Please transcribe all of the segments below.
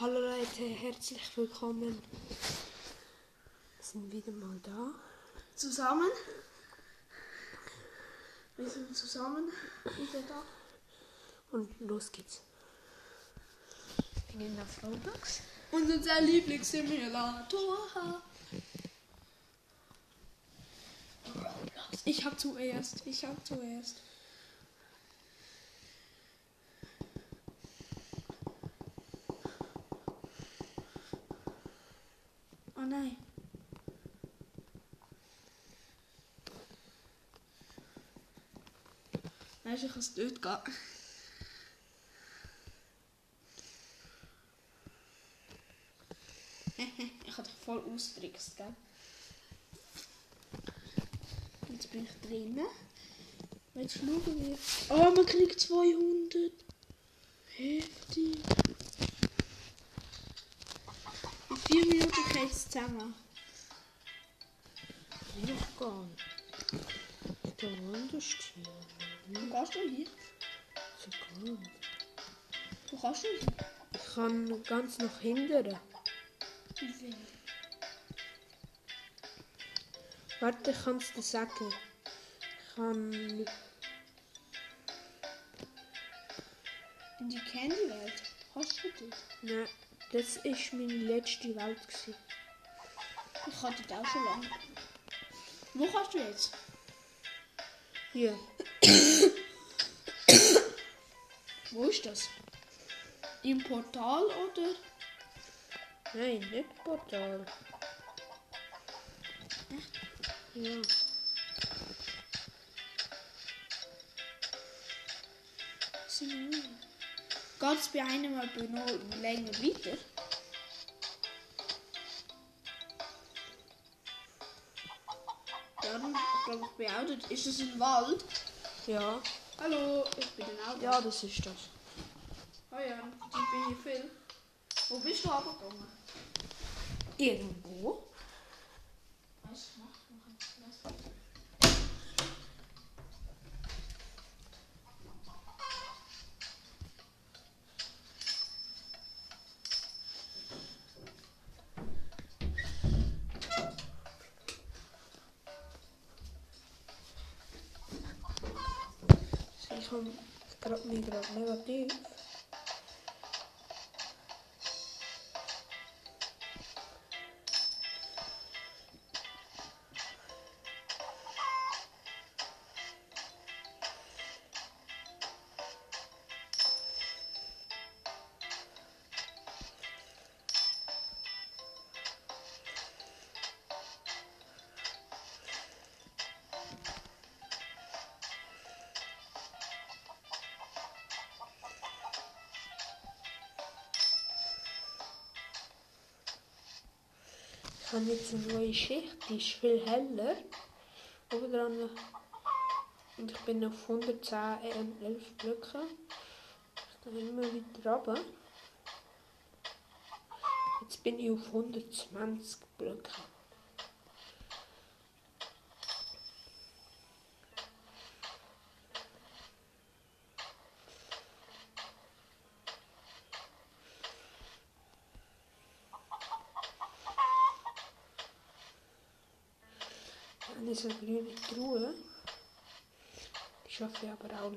Hallo Leute, herzlich willkommen. Wir sind wieder mal da. Zusammen. Wir sind zusammen wieder da. Und los geht's. Wir gehen auf Roblox. Und unser Lieblingssimulator. Ich hab zuerst. Ich hab zuerst. Du, ich kann es dort gehen. ich habe dich voll austrickst, gell? Jetzt bin ich drinnen. Jetzt schauen wir. Oh, man kriegt 200. Heftig. In vier Minuten geht es zusammen. Noch gar nicht. Da wunderst du. Gehst du hier? So gut. Wo kannst du hier? Ich kann ganz nach hinten. Wie? Warte, ich kann es dir sagen. Ich kann. In die Candy-Welt. Hast du dort? Nein, das ist meine letzte Welt. Gewesen. Ich hatte das auch schon lange. Wo kannst du jetzt? Hier. Wo ist das? Im Portal oder? Nein, nicht Portal. Ja. Es bei einem mal länger weiter? Dann, glaube, ich dort. Ist das ein Wald? Ja. Hallo, ich bin Auto. Ja, das ist das. Oh ja, ich bin hier viel. Wo bist du runtergegangen? Irgendwo. Ich habe gerade Ich habe jetzt eine neue Schicht, die ist viel heller. Oben dran. Und ich bin auf 110 ähm, 11 Blöcke. Ich gehe immer weiter runter. Jetzt bin ich auf 120 Blöcke. Eine grüne Truhe. Die schaffe ich aber auch.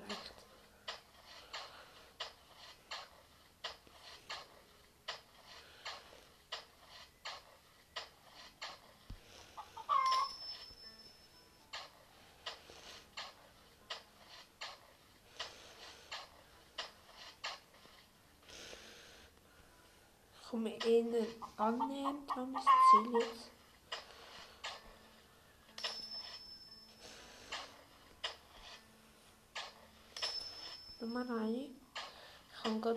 Ich komme eher annähernd an das Ziel jetzt.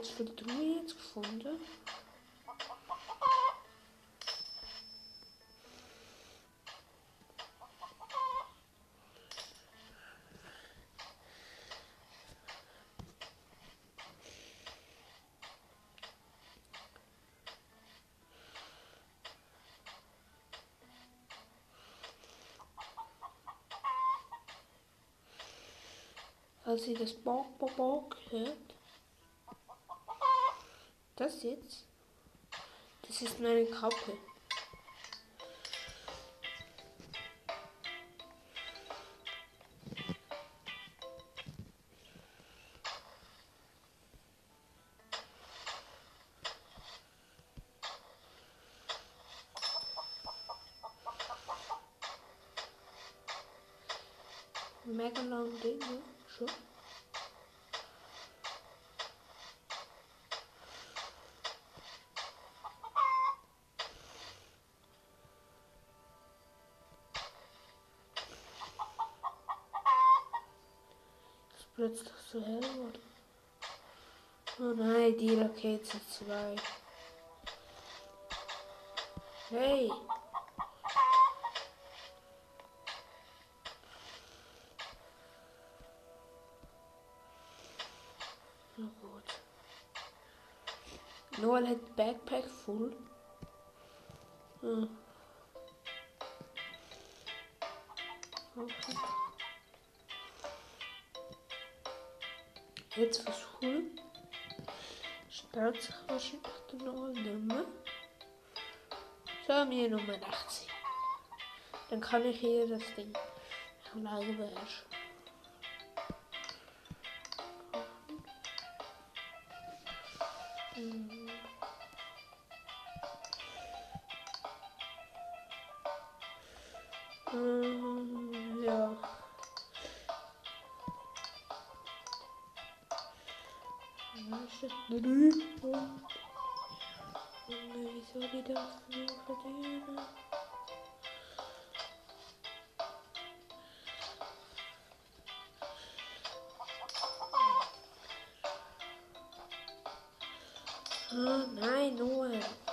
Habe ganz viele Truhe jetzt gefunden. Als ihr das Bock, Bock, Bock hört, das jetzt? Das ist meine Kappe. Rakete sind zwei. Hey! Noel hat Backpack voll. Hm. Okay. Jetzt versuchen. Stellt sich wahrscheinlich der Noel nicht mehr. So, mir Nummer 80. Dann kann ich hier das Ding alleine beherrschen. Ah, nein, Noel.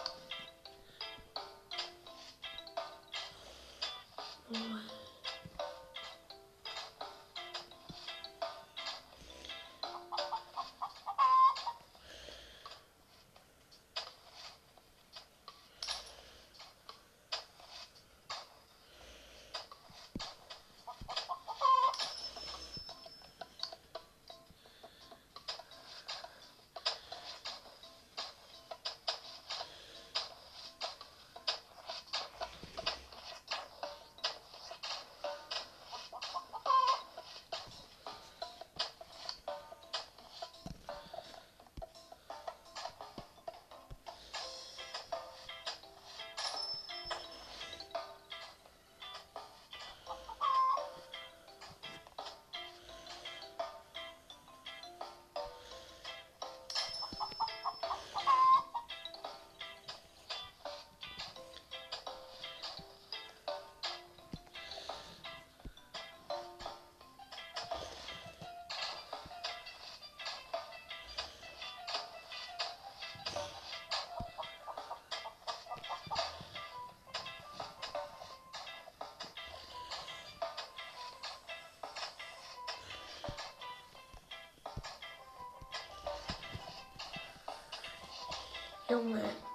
Junge.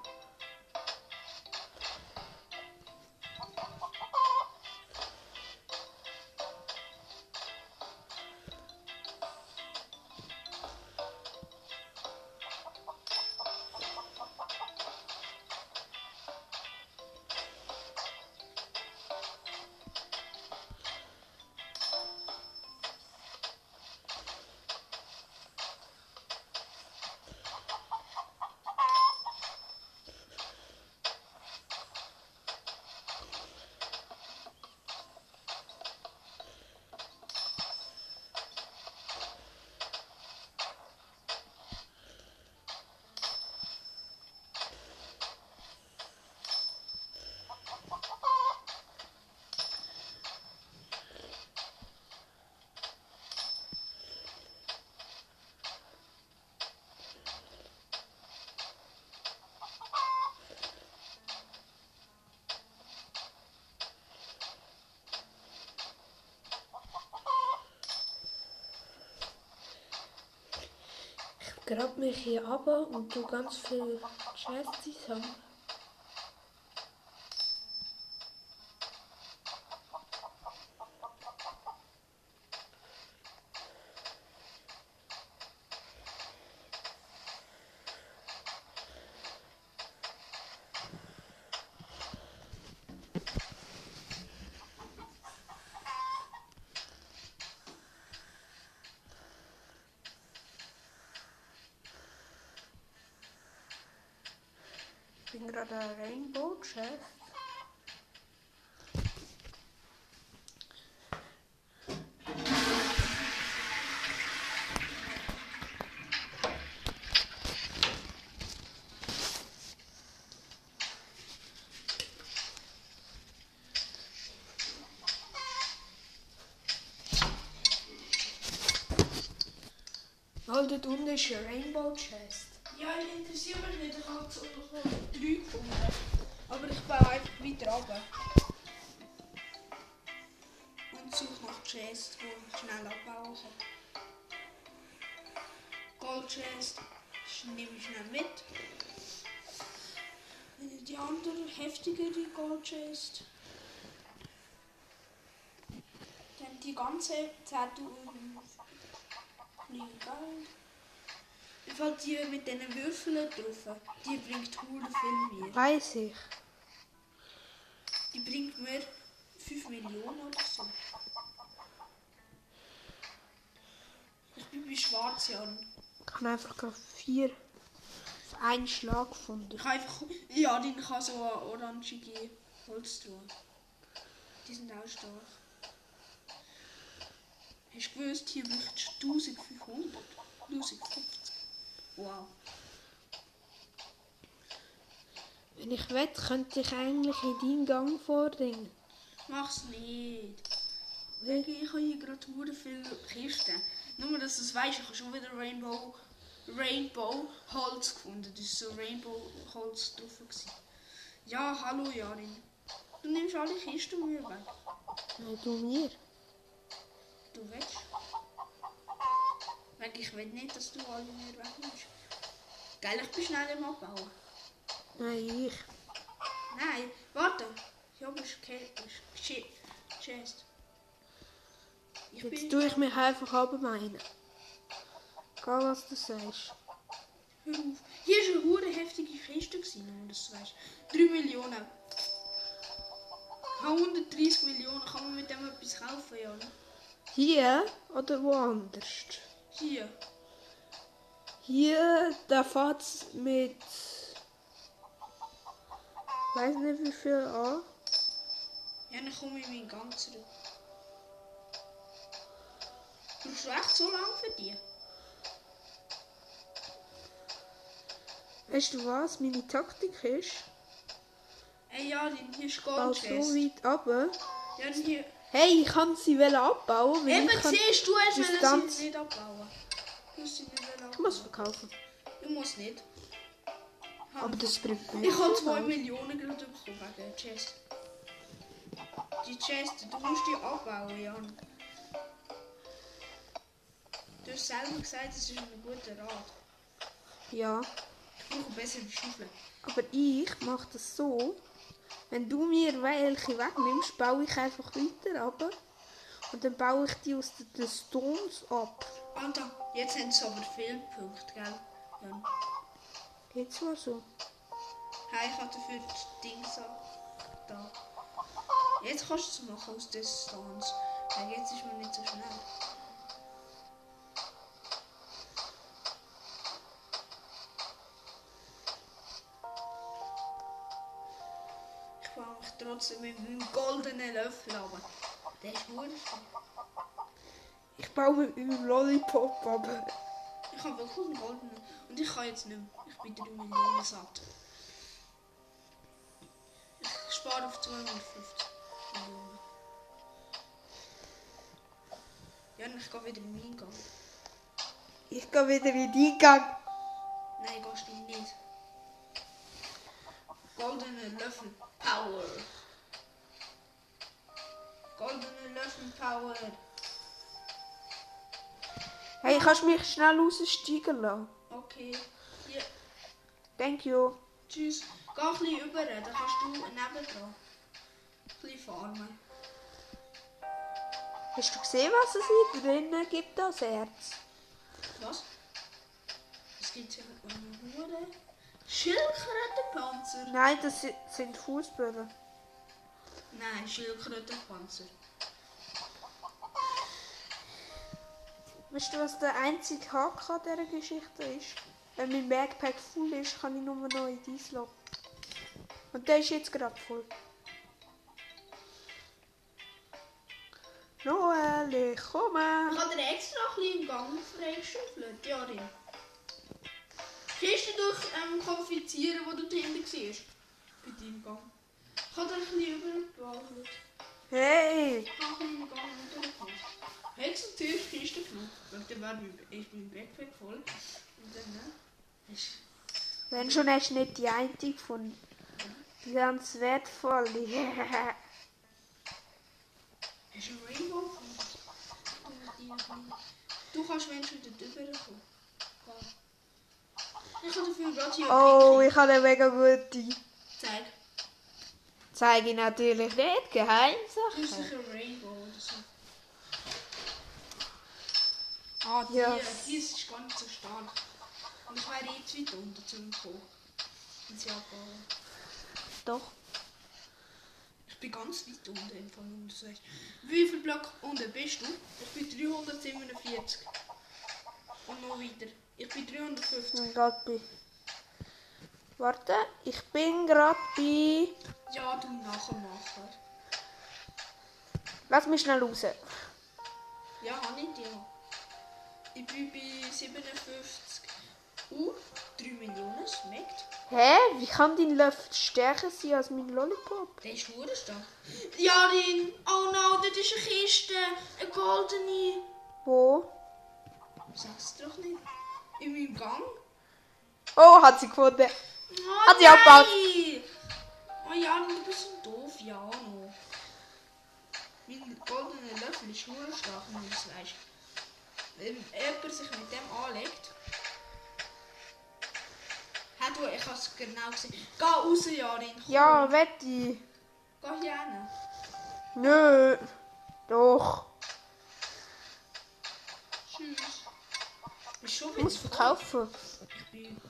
Grab mich hier ab und tu ganz viel Scheiß zusammen. Gerade ein Rainbow unten ist ein Rainbow Chest. Ja, ich interessiere mich nicht. Ich habe so noch drei gefunden. Aber ich baue einfach weiter runter. Und suche nach Chest, wo ich schnell abbauen kann. Gold Chest nehme ich schnell mit. Die andere heftigere Gold Chest. Dann die ganze 10.000 Fliegen Gold. Ich fand die mit diesen Würfeln drauf. Die bringt hure viel mehr. Weiß ich. Die bringt mir 5 Millionen oder so. Ich bin bei Schwarz, Jan. Ich habe einfach gerade vier auf einen Schlag gefunden. Ich einfach. Ja, die kann so eine orangige Holz tun. Die sind auch stark. Hast du gewusst, hier braucht 1500? 1050. Wow. Wenn ich will, könnte ich eigentlich in deinen Gang vordringen. Mach's nicht. Wegen, ich habe hier gerade hure viele Kisten. Nur, dass du es weißt, ich habe schon wieder Rainbow, Rainbow Holz gefunden. Das ist so Rainbow Holz drauf. Gewesen. Ja, hallo Jarin. Du nimmst alle Kisten mir weg. Nein, du mir. Du willst? Wegen, ich will nicht, dass du alle mir wegnimmst. Geil, ich bin schnell im Abbauen. Nein, ich. Nein, warte. Hier oben ist Ke- ist Ch- Chest. Ich Jetzt tue ich mich einfach abmeinen. Egal was du sagst. Hör auf. Hier war eine hure heftige Kiste, dass du weißt. 3 Millionen. Ich habe 130 Millionen. Kann man mit dem etwas kaufen, ja? ne? Hier oder woanders? Hier. Hier, da fährt es mit. weiß nicht wie viel an. Ja, dann komme ich in meinen Gang zurück. Brauchst du echt so lange für die? Weißt du was? Meine Taktik ist, Ey, ja, dann hier ist bau Gold so weit runter. Ja, hier. Hey, ich kann sie abbauen, Eben, ich kann. siehst du, hast Distanz. sie nicht abbauen. Du musst sie nicht abbauen. Ich muss verkaufen. Ich muss nicht. Aber das bringt mir Ich habe 2 Millionen gerade bekommen wegen der Chest. Die Chest, du musst die abbauen, Jan. Du hast selber gesagt, es ist ein guter Rat. Ja, Ich brauche bessere Schaufeln. aber ich mache das so. Wenn du mir welche wegnimmst, baue ich einfach weiter runter. Und dann baue ich die aus den- den Stones ab. Alter, jetzt haben sie aber viele Punkte, gell? Jan. Jetzt mal so. Hey, ich habe dafür die Dings ab- da. Jetzt kannst du es machen aus Stones. Weil jetzt ist man nicht so schnell. Ich baue mich trotzdem mit meinem goldenen Löffel ab. Der ist gut. Ich baue mit meinem Lollipop ab. Ich habe wirklich einen goldenen. Und ich kann jetzt nicht mehr. Ich bin 3 Millionen satt. Ich spare auf 250 Millionen. Ja, und ich gehe wieder in meinen Gang. Ich gehe wieder in die Gang. Nein, gehst du nicht. Goldene Löffel Power. Goldene Löffel Power. Hey, kannst du mich schnell raussteigen lassen? Okay. Hier. Thank you. Tschüss. Geh ein bisschen rüber, dann kannst du nebendran. Ein bisschen farmen. Hast du gesehen, was es hier drinnen gibt als Erz? Was? Es gibt hier eine Hure. Schildkrötenpanzer. Nein, das si- sind Fußböden. Nein, Schildkrötenpanzer. Weißt du, was der einzige Haken an dieser Geschichte ist? Wenn mein Backpack voll ist, kann ich nur noch in dein Loch. Und der ist jetzt gerade voll. Noel, ich komme. Ich habe dir extra ein bisschen im Gang freigeschüffelt, ja, Rin. Kannst du durch ähm, konfizieren, wo du dahinter siehst? Bei deinem Gang. Ich habe dir ein bisschen übergewacht. Hey! Ich habe ein bisschen im Gang. Hättest du zuerst die Kiste genommen? Weil dann mein, ist mein Backpack voll. Und dann, ne? Wenn schon hast du nicht die eine gefunden. Die ganz wertvolle. Hast du einen Rainbow gefunden? Du kannst Menschen dort rüberkommen. Ich habe dafür gerade hier oh, ich habe eine mega gute. Zeig. Zeige ich natürlich nicht. Du hast Geheimsache. ein Rainbow oder so. Ah, die, Ja. die ist gar nicht so stark. Und ich wäre jetzt weit unter zum kommen. Und sie abbauen. Doch. Ich bin ganz weit unten im Fall. Und du sagst, wie viel Block unten bist du? Ich bin 347. Und noch weiter. Ich bin 350. Ich bin gerade bei. Warte, ich bin gerade bei. Ja, du Nachmacher. Lass mich schnell raus. Ja, habe ich dir. Ich bin bei 57. Uh, 3 Millionen, schmeckt. Hä? Wie kann dein Löffel stärker sein als mein Lollipop? Der ist hure stark. Jarin, oh no, das ist eine Kiste. Eine goldene. Wo? Sag's doch nicht. In meinem Gang. Oh, hat sie gefunden. Oh, Hat sie abgebaut. nein. Oh Jarin, du bist so doof, Jano. Mein goldener Löffel ist hure stark, wenn du das weißt. Wenn jemand sich mit dem anlegt. Hey, du, ich hab's genau gesehen. Geh raus, Jarin. komm. Ja, wette. Geh hier hin. Nö. Doch. Tschüss. Bist schon Ich muss verkaufen. Ich bin.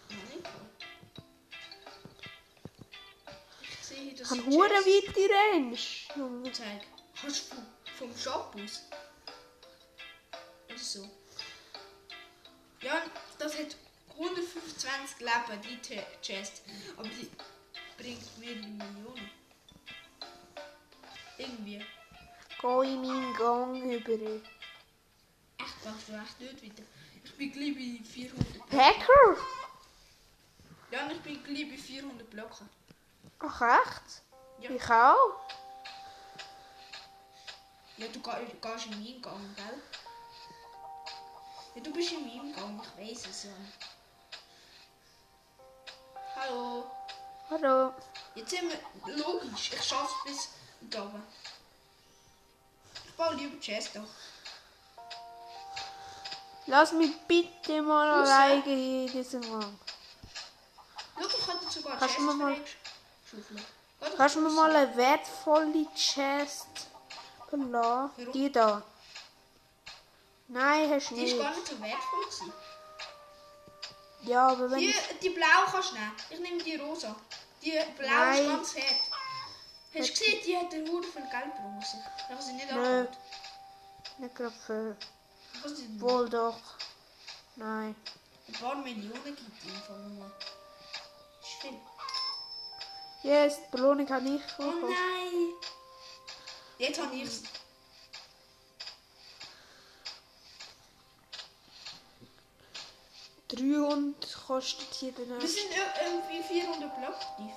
Ich sehe, dass Ich habe ich hure Chess- weite Range. Junge. Zeig. Hast du vom Shop aus? So. Ja, das hat 125 Leben, die Chest. Aber die bringt mehrere Millionen. Irgendwie. Geh in meinen Gang über. Echt, machst du echt nicht weiter. Ich bin gleich bei 400. Hacker? Ja, ich bin gleich bei 400 Blöcken. Ach echt? Ja. Ich auch. Ja, du gehst in meinen Gang, gell? Ja, du bist in meinem Gang, ich weiß es ja. Hallo. Hallo. Jetzt sind wir logisch, ich schaff's bis da oben. Ich baue lieber Chest auf. Lass mich bitte mal Raus, alleine hier in diesem Gang. Schau, ich sogar Kannst Chest du mir mal- Schaufeln. Kannst du mir mal eine wertvolle Chest belassen? Warum? Die da. Nein, hast du Die ist nicht. gar nicht so wertvoll gewesen. Ja, aber wenn Die, ich... die blau kannst du nehmen. Ich nehme die rosa. Die blau Nein. ist ganz hart. Hast du gesehen, die hat eine Hure viel Geld gebracht. Ich habe sie nicht Nö. abgeholt. Nicht gerade für... Wohl doch. Nein. Ein paar Millionen gibt es Fall nur. Das ist viel. Yes, die Belohnung habe ich Oh bekommen. nein! Jetzt habe ich es. 300 kostet hier der Wir sind ir- irgendwie 400 Block tief.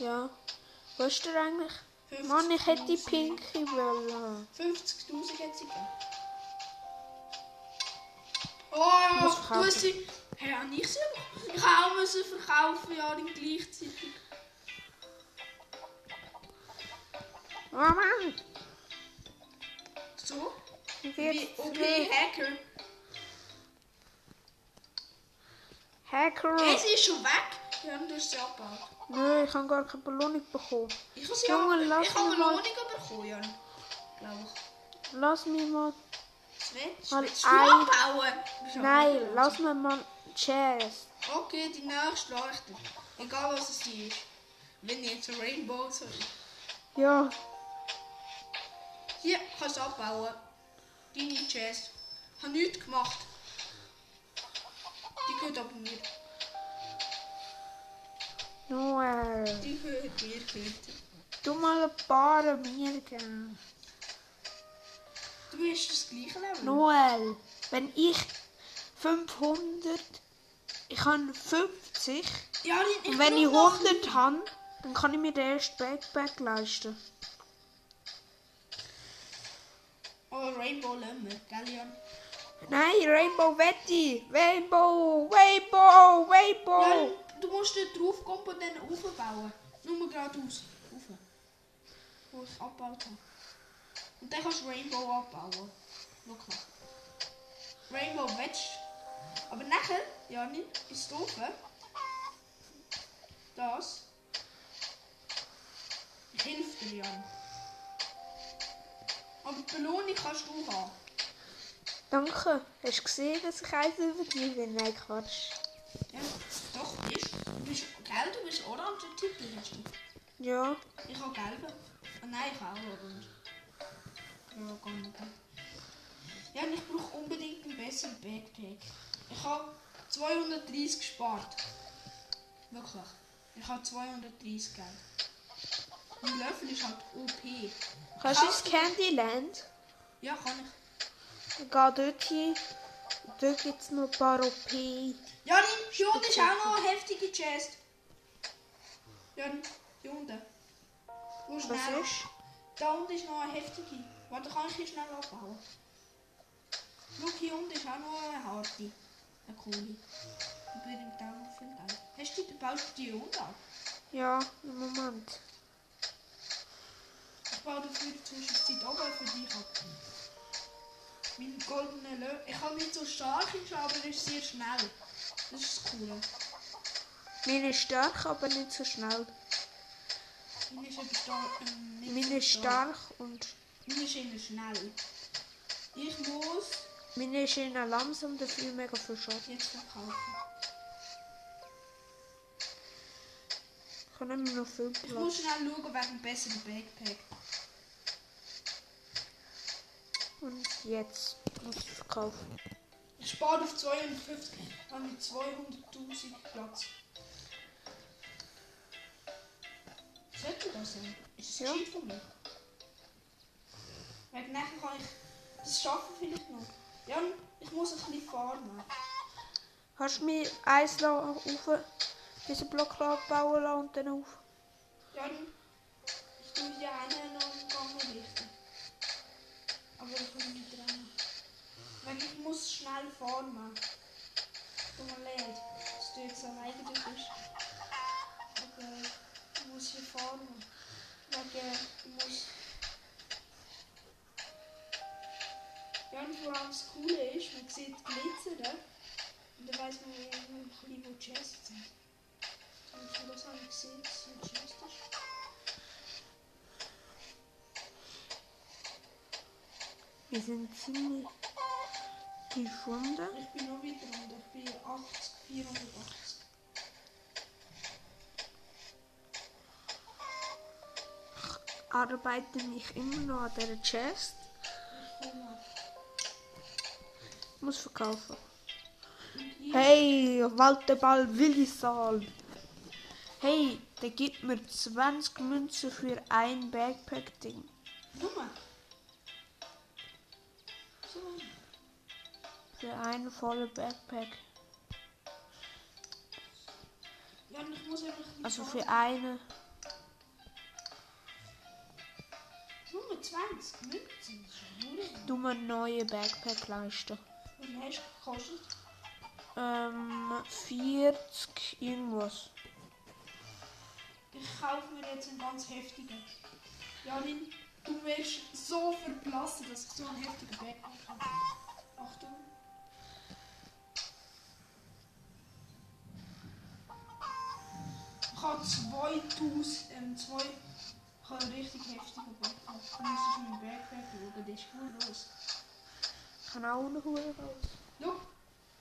Ja? Ja. Was ist der eigentlich? 50 Mann, ich hätte die 50 pinke wollen. 50.000 hat sie gegeben. Oh, du hast sie. Hey, habe ich sie? Ich habe auch müssen verkaufen, ja, dann gleichzeitig. Oh Mann! So? Wie okay, Hacker. Hacker! Hey, sie ist schon weg. Ja, du hast sie abgebaut. Nö, ich habe gar keine Belohnung bekommen. Ich Junge, lass Ich habe eine mal- Belohnung bekommen, Jan. Glaube ich. Lass mich mal. Willst Mal willst du ein- abbauen? Du bist aber Nein, lass mir mal Chest. Okay, die nächste leuchtet. Egal was es hier ist. Wenn jetzt ein Rainbow soll. Ja, Hier kannst du abbauen. Deine Chest. Hab nichts gemacht. Aber mir. Noel, Die gehört mir, gehört. du mal ein paar mir geben. Du bist das gleiche Level. Noel, wenn ich 500, ich habe 50 Ja, ich, und wenn ich brauch noch 100 habe, dann kann ich mir den ersten Backpack leisten. Oh, Rainbow lassen wir, Nein, Rainbow Wetty! Rainbow! Rainbow! Rainbow! Jan, du musst da drauf kommen und aufbauen. Nur geradeaus. Rauf. Wo ich abgebaut habe. Und dann kannst du Rainbow abbauen. Wirklich. Rainbow Wedge. Aber nachher, Jani, ist doof. Das. Helfe dir, Jan. Aber die Belohnung kannst du haben. Danke. Hast du gesehen, dass ich eins über dich bin? Nein, Quatsch. Ja, doch, ist. Du bist, gell, du bist orange Titel, hast du. Ja. Ich habe gelbe. Ah, nein, ich habe auch orange. Ja, gar nicht. Ja, und ich brauche unbedingt einen besseren Backpack. Ich habe 230 gespart. Wirklich. Ich habe 230 Geld. Mein Löffel ist halt OP. Kannst du ins Candyland? Ja, kann ich. Geh dort hin. Dort gibt es noch ein paar OP. Ja, hier unten ist auch noch eine heftige Chest. Ja, hier unten. Wo schnell. Was ist? Da unten ist noch eine heftige. Warte, kann ich hier schnell abbauen? Schau, hier unten ist auch noch eine harte. Eine coole. Die bringt auch noch viel Geld. Hast du die, baust du die unten ab? Ja, im Moment. Ich baue dafür der Zwischenzeit oben für dich ab. Mein goldener Löwe. Ich habe nicht so stark ist, aber er ist sehr schnell. Das ist das Coole. Meine ist stark, aber nicht so schnell. Meine ist eben stark. Ähm, nicht Meine ist stark und Meine ist eher schnell. Ich muss meine ist eher langsam, dafür mega viel Schaden. jetzt verkaufen. Ich habe immer noch viel Ich muss Platz. schnell schauen wegen besseren Backpack. Und jetzt muss ich verkaufen. Ich spare auf 250, dann mit 200.000 Platz. Sollte das sein? Ist das Ja. von mir? Weil nachher kann ich das schaffen vielleicht noch. Ja, ich muss ein bisschen farmen. Hast du mir eins auf diesen Block bauen lassen und dann auf? Ja, ich tue hier einen noch im Gang richten. Aber ich will nicht dran. Weil ich muss schnell farmen. Tut mir leid, dass du jetzt alleine bist. Aber ich muss hier farmen. Weil ich muss... Ja, und vor allem das Coole ist, man sieht Glitzern. Und dann weiss man wo die Chests sind. Und das habe ich gesehen, dass es ein Chest ist. Wir sind ziemlich runter. Ich bin noch weiter runter. Ich bin 80, 480. Arbeite mich immer noch an dieser Chest. Ich. Ich muss verkaufen. Hey, Waldeball Willisal. Hey, der gibt mir 20 Münzen für ein Backpack-Ding. Nummer. Für einen vollen Backpack. Ja, und ich muss einfach nicht Also für eine. Nummer 20 Münzen. Das ist nur Du mir einen neuen Backpack leisten. Und hast du gekostet? Ähm, 40 irgendwas. Ich kaufe mir jetzt einen ganz heftigen. Janin, du wirst so verblassen, dass ich so einen heftigen Backpack habe. Achtung. Ich habe 2000, ähm, zwei, ich richtig heftigen Backpack. Du müsstest meinen Backpack schauen, der ist los. Ich kann auch noch raus. Schau,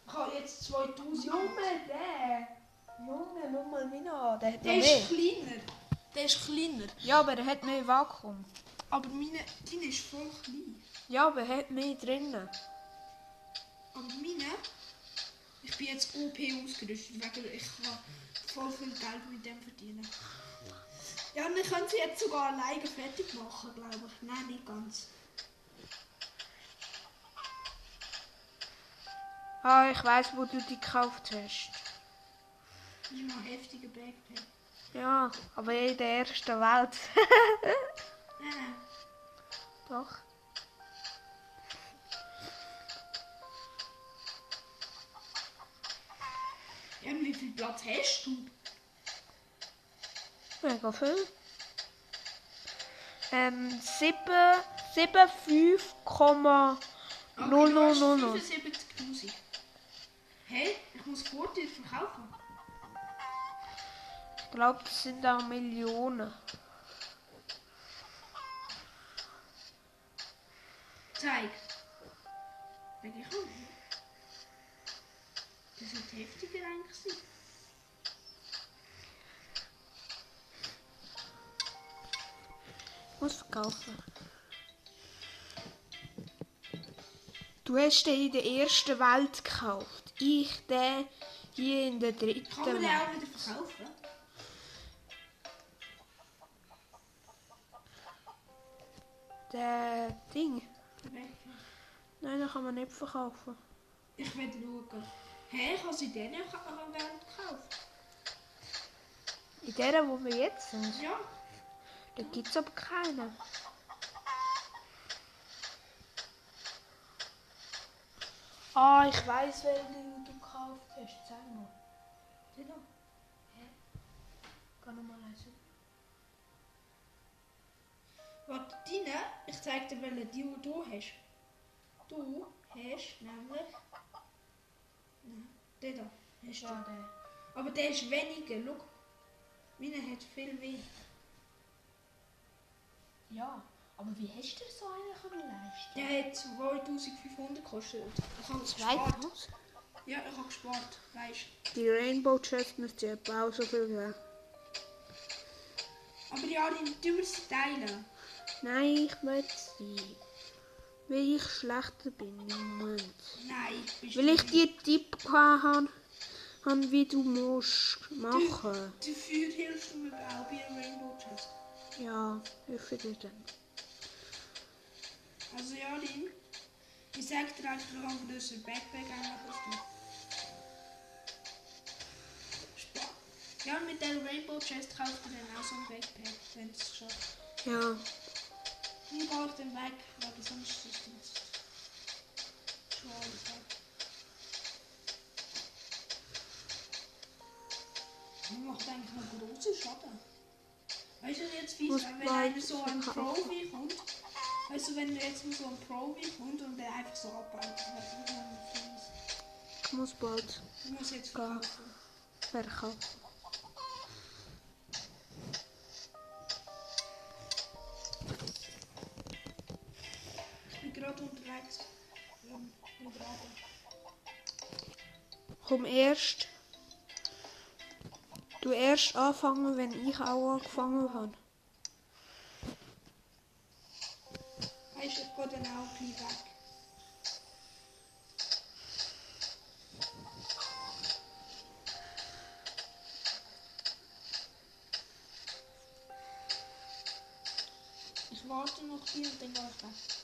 ich habe jetzt 2000. der! Junge, schau mal mich an. Der hat Der ist kleiner. Der ist kleiner. Ja, aber der hat mehr Vakuum. Aber meine, deine ist voll klein. Ja, aber er hat mehr drinnen. Aber meine Ich bin jetzt OP ausgerüstet, wegen ich kann voll viel Geld mit dem verdienen. Ja, wir können sie jetzt sogar alleine fertig machen, glaube ich. Nein, nicht ganz. Ah, ich weiß, wo du die gekauft hast. Noch ein heftiger Backpack. Ja, aber in der ersten Welt. Nein, nein. Doch. Und wie viel Platz hast du? Mega viel. Ähm, 7, 7, 5, Okay, Null, du hast null, null, null. 75'000. Hey, ich muss Vorteil verkaufen. ich glaube, das sind auch Millionen. Zeig. Wegen ich auch Das sollte heftiger eigentlich. Ich muss verkaufen. Du hast den in der ersten Welt gekauft. Ich den hier in der dritten Kann man den auch wieder verkaufen? Der Ding. Nein, den kann man nicht verkaufen. Ich will schauen. Hä, ich habe sie denen Geld gekauft. In der, wo wir jetzt sind, Ja. da gibt es aber keinen. Ah, ich weiß, welchen du gekauft hast. Zeig mal. Den da. Hä? Geh nochmal lesen. Warte, deine, ich zeig dir, welche die, die du hast. Du hast nämlich. Den da. Hast du. Ja, der. Aber der ist weniger, schau. Meine hat viel mehr. Ja, aber wie hast du so einen können leisten? Der hat 2500 gekostet. Ich habe gespart. 2000? Ja, ich habe gespart, weißt Die Rainbow Chest müsste etwa auch so viel geben. Aber ja, die sie teilen. Nein, ich möchte sie. Weil ich schlechter bin im Moment. Nein, bist Weil du ich dir Tipp habe, habe, wie du musst machen. Dafür hilfst du mir auch bei Rainbow Chest. Ja, helfe dir dann. Also ja, Lin, ich sag dir einfach noch ein größer Backpack einfach. Spa ja, mit der Rainbow Chest kauft ihr dann auch so ein Backpack, wenn es schafft. Ja, Dann gehe ich den weg, weil sonst ist das schon alles weg. Macht eigentlich noch großen Schaden. Weißt du jetzt, wie Muss wenn einer so ein. Profi kommt? Weißt du, wenn jetzt so ein Profi kommt und der einfach so abbaut, fies. ich muss bald Ich muss jetzt verkaufen. verkaufen. Komm erst. Du erst anfangen, wenn ich auch angefangen habe. Weißt ich gehe dann auch gleich weg. Ich warte noch hier und dann gehe ich weg.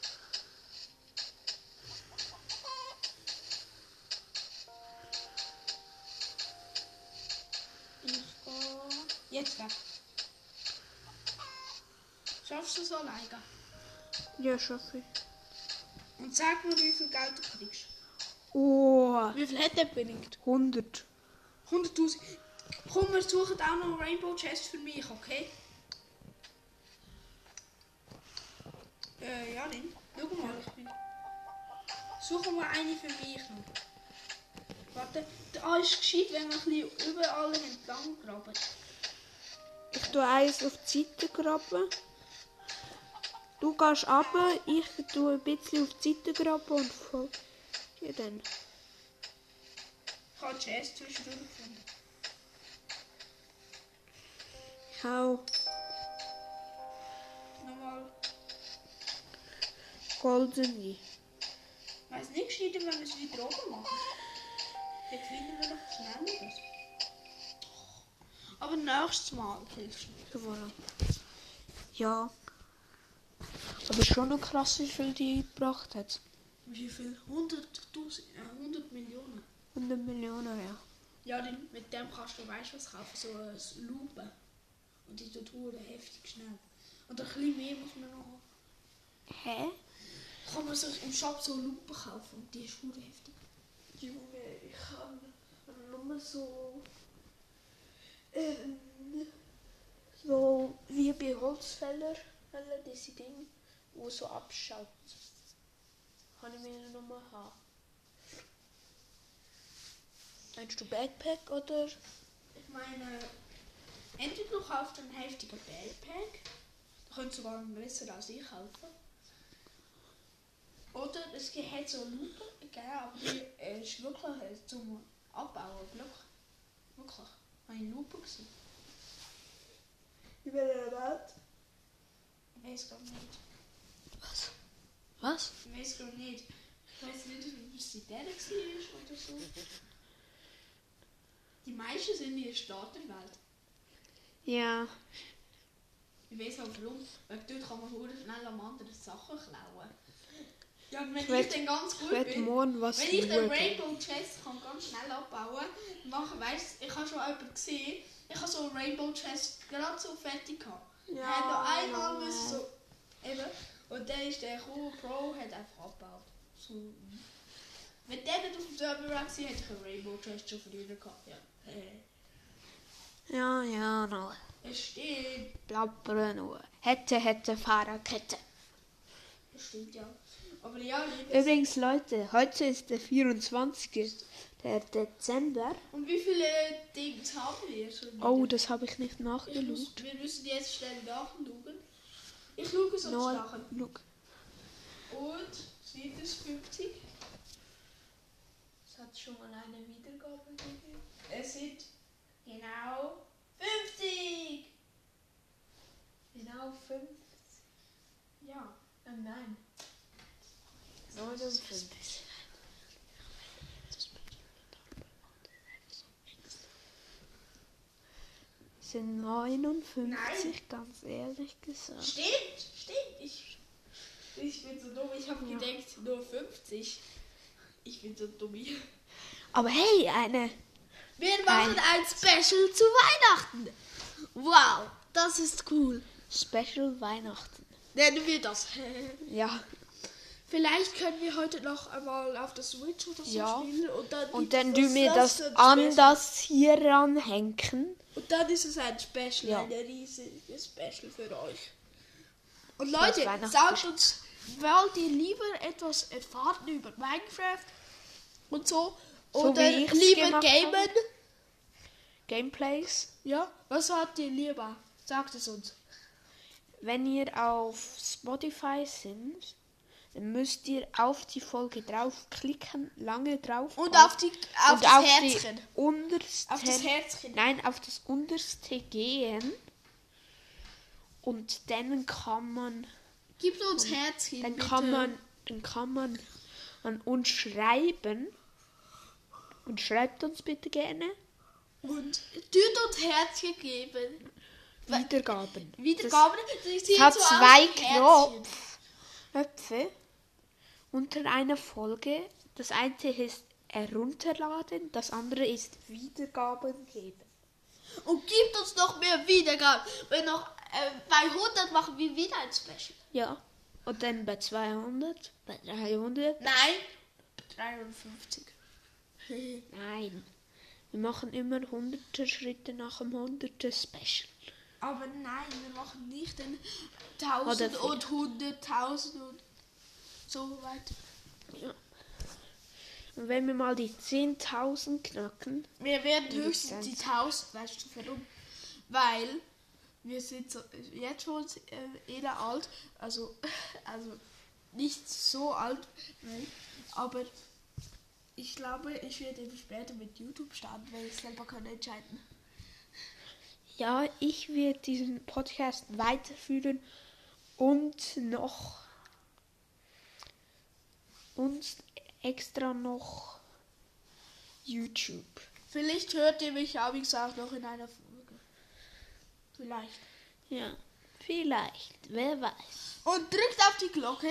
Weg. Schaffst du es alleine? Ja, schaffe ich. Und sag mir, wie viel Geld du kriegst. Oh, Wie viel hat der benötigt? 100. 100.000. Komm, wir suchen auch noch Rainbow Chest für mich, okay? Äh, ja, Lin. Schau mal, ich bin. Suchen wir eine für mich noch. Warte, da ist gescheit, wenn wir ein bisschen überall entlang graben. Tue eins auf die Seite graben. Du gehst runter, ich tue ein bisschen auf die Seite graben und folge dir dann. Ich habe Chest zwischendurch gefunden. Ich auch Nochmal. goldene. Weiß nicht gescheiter, wenn wir es wieder oben machen. Jetzt finden wir noch schnelleres. Aber nächstes Mal hilfst du mir. Ja. Aber schon noch krass, wie viel die gebracht hat. Wie viel? 100.000, äh, 100 Millionen. 100 Millionen, ja. Ja, den, mit dem kannst du, weißt du was kaufen? So eine Lupe. Und die tut heftig schnell. Und ein bisschen mehr muss man noch haben. Hä? Kann man sich im Shop so eine Lupe kaufen und die ist heftig. Junge, ich kann nur so... Ähm, so wie bei Holzfäller, Fäller, diese Dinge, wo so abschaut. Kann ich mir nur haben. Meinst du Backpack oder? Ich meine, entweder du kaufst einen heftigen Backpack, da könntest sogar besser als ich kaufen. Oder es halt so Lupe, gell, aber die äh, ist wirklich äh, zum Abbauen. Wirklich. Eine Lupe gesehen. In welcher Welt? Ich weiß gar nicht. Was? Was? Ich weiß gar nicht. Ich weiß nicht, ob es in der war oder so. Die meisten sind in der Staatenwelt. Ja. Ich weiß auch warum. Weil dort kann man schnell am anderen Sachen klauen. Ja, wenn ich, werd- dann ganz gut Ich bin, morgen was wenn ich den. Rainbow Chest kann ganz schnell abbauen machen, weißt ich habe schon jemanden gesehen, ich habe so einen Rainbow Chest gerade so fertig gehabt. Ja, er hat noch einmal müssen so, eben, und dann ist der cool Pro, hat einfach abgebaut. So. Wenn der nicht auf dem Server war, hätte ich einen Rainbow Chest schon früher gehabt. Ja. Ja, ja, noch. es steht, Plappern nur. Hätte, hätte, Fahrradkette. es stimmt ja. Aber ja, liebes. Übrigens, Leute, heute ist der 24. Der Dezember. Und wie viele Dings haben wir schon? wieder? Oh, das habe ich nicht Ich muss, nachgeschaut. wir müssen jetzt schnell nachschauen. Ich schaue sonst No, nachher. look. Und sind es 50? Es hat schon mal eine Wiedergabe gegeben. Es sind genau 50! Genau 5. Ja, ähm, nein. 59. Sind 59, Nein. ganz ehrlich gesagt. Stimmt, stimmt. Ich, ich bin so dumm. Ich habe Ja. gedacht, nur 50. Ich bin so dumm. Aber hey, eine. Wir machen ein Special zu Weihnachten. Wow, das ist cool. Special Weihnachten. Nennen wir das. Ja. Vielleicht können wir heute noch einmal auf der Switch oder so Ja. spielen. Und dann, Und dann tun wir das das hier ranhängen. Und dann ist es ein Special, Ja. ein riesiges Special für euch. Und Das Leute, sagt uns, wollt ihr lieber etwas erfahren über Minecraft und so? So Oder lieber gamen? habe. Gameplays. Ja, was habt ihr lieber? Sagt es uns. Wenn ihr auf Spotify sind, dann müsst ihr auf die Folge draufklicken, lange drauf. Und auf, die, auf und das auf Herzchen. Die unterste, Auf das Herzchen. Nein, auf das unterste gehen. Und dann kann man, Gibt uns Herzchen. dann bitte. kann man, dann kann man an uns schreiben. Und schreibt uns bitte gerne Und tut uns Herzchen geben. Wiedergaben. Wiedergaben. Es sieht hat zwei Knöpfe unter einer Folge. Das eine ist herunterladen, das andere ist Wiedergaben geben. Und gibt uns noch mehr Wiedergaben. Wenn noch äh, bei 100 machen wir wieder ein Special. Ja. Und dann bei 200, bei 300. Nein. 53. Nein. Wir machen immer hunderte Schritte nach dem hunderte Special. Aber nein, wir machen nicht den 1000 Oder und 100.000 und so weiter. Ja. Und wenn wir mal die 10.000 knacken, Wir werden höchstens die Lizenz. 1000, weißt du warum? Weil wir sind so, jetzt schon äh, eher alt, also, also nicht so alt, aber ich glaube, ich werde eben später mit YouTube starten, weil ich selber kann entscheiden. ja, ich werde diesen Podcast weiterführen und noch und extra noch YouTube. Vielleicht hört ihr mich ja, wie gesagt, noch in einer Folge. Vielleicht. Ja, vielleicht. Wer weiß. Und drückt auf die Glocke,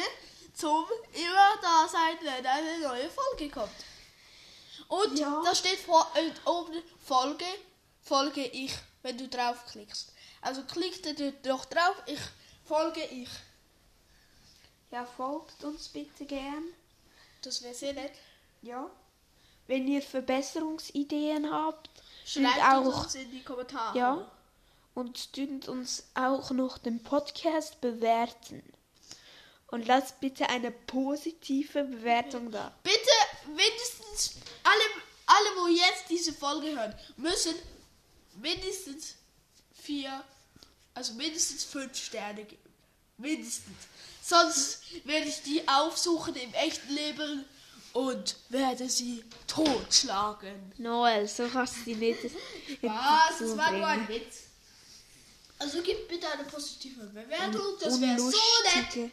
zum immer da sein, wenn eine neue Folge kommt. Und Ja. da steht vor, äh, oben Folge, folge ich, wenn du draufklickst. Also klickt ihr doch drauf, ich folge ich. Ja, folgt uns bitte gern. Das wäre sehr nett. Ja. Wenn ihr Verbesserungsideen habt, Schreibt auch- uns in die Kommentare. ja, und dünnt uns auch noch den Podcast bewerten. Und lasst bitte eine positive Bewertung da. Bitte mindestens alle, alle, wo jetzt diese Folge hören, müssen mindestens vier, also mindestens fünf Sterne geben. Mindestens. Sonst werde ich die aufsuchen im echten Leben und werde sie totschlagen. Noel, so kannst du sie nicht. Was? Das war nur ein Witz. Also gib bitte eine positive Bewertung. Das wäre so nett.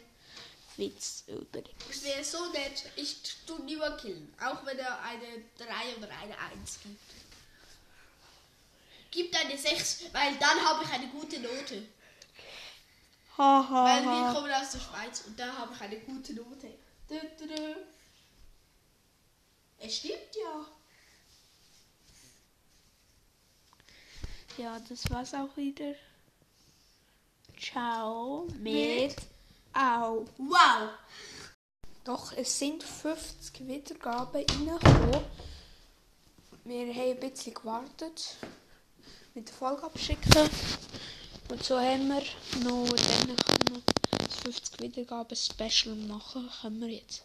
Witz übrigens. Das wäre so nett. Ich tu niemand killen. Auch wenn er eine 3 oder eine 1 gibt. Gibt eine 6, weil dann habe ich eine gute Note. Haha. Weil wir kommen aus der Schweiz und da habe ich eine gute Note. Dü, dü, dü. Es stimmt ja. Ja, das war's auch wieder. Ciao mit Au. Wow. Doch, es sind 50 Wiedergaben reingekommen. Wir haben ein bisschen gewartet mit der Folge abschicken. Und so haben wir noch, dann können wir das 50 Wiedergaben Special machen. Können wir jetzt.